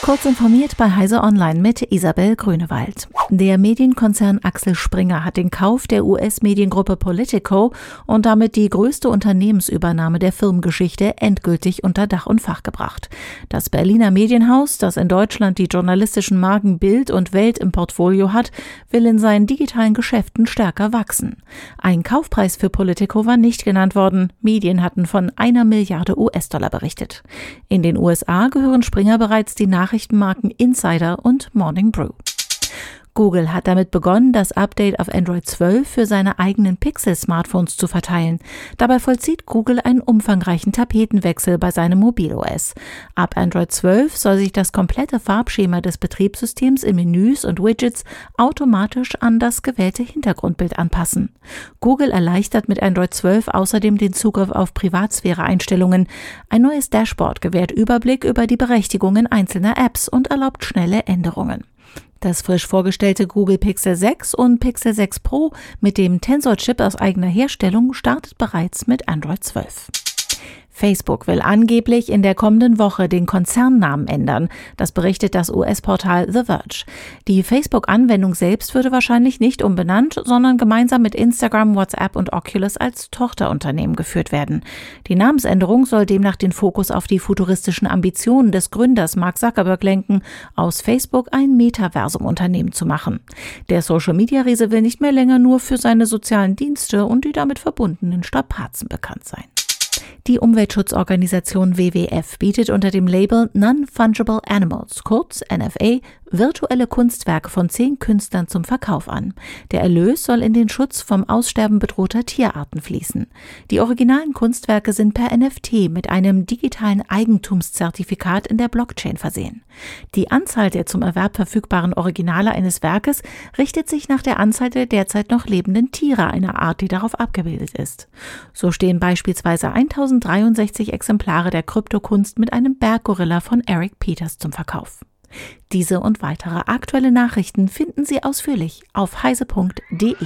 Kurz informiert bei Heise Online mit Isabel Grünewald. Der Medienkonzern Axel Springer hat den Kauf der US-Mediengruppe Politico und damit die größte Unternehmensübernahme der Firmengeschichte endgültig unter Dach und Fach gebracht. Das Berliner Medienhaus, das in Deutschland die journalistischen Marken Bild und Welt im Portfolio hat, will in seinen digitalen Geschäften stärker wachsen. Ein Kaufpreis für Politico war nicht genannt worden. Medien hatten von einer Milliarde US-Dollar berichtet. In den USA gehören Springer bereits die Nachrichtenmarken Insider und Morning Brew. Google hat damit begonnen, das Update auf Android 12 für seine eigenen Pixel-Smartphones zu verteilen. Dabei vollzieht Google einen umfangreichen Tapetenwechsel bei seinem Mobil-OS. Ab Android 12 soll sich das komplette Farbschema des Betriebssystems in Menüs und Widgets automatisch an das gewählte Hintergrundbild anpassen. Google erleichtert mit Android 12 außerdem den Zugriff auf Privatsphäre-Einstellungen. Ein neues Dashboard gewährt Überblick über die Berechtigungen einzelner Apps und erlaubt schnelle Änderungen. Das frisch vorgestellte Google Pixel 6 und Pixel 6 Pro mit dem Tensor-Chip aus eigener Herstellung startet bereits mit Android 12. Facebook will angeblich in der kommenden Woche den Konzernnamen ändern. Das berichtet das US-Portal The Verge. Die Facebook-Anwendung selbst würde wahrscheinlich nicht umbenannt, sondern gemeinsam mit Instagram, WhatsApp und Oculus als Tochterunternehmen geführt werden. Die Namensänderung soll demnach den Fokus auf die futuristischen Ambitionen des Gründers Mark Zuckerberg lenken, aus Facebook ein Metaversum-Unternehmen zu machen. Der Social-Media-Riese will nicht mehr länger nur für seine sozialen Dienste und die damit verbundenen Strapazen bekannt sein. Die Umweltschutzorganisation WWF bietet unter dem Label Non-Fungible Animals, kurz NFA, virtuelle Kunstwerke von zehn Künstlern zum Verkauf an. Der Erlös soll in den Schutz vom Aussterben bedrohter Tierarten fließen. Die originalen Kunstwerke sind per NFT mit einem digitalen Eigentumszertifikat in der Blockchain versehen. Die Anzahl der zum Erwerb verfügbaren Originale eines Werkes richtet sich nach der Anzahl der derzeit noch lebenden Tiere einer Art, die darauf abgebildet ist. So stehen beispielsweise 1063 Exemplare der Kryptokunst mit einem Berggorilla von Eric Peters zum Verkauf. Diese und weitere aktuelle Nachrichten finden Sie ausführlich auf heise.de.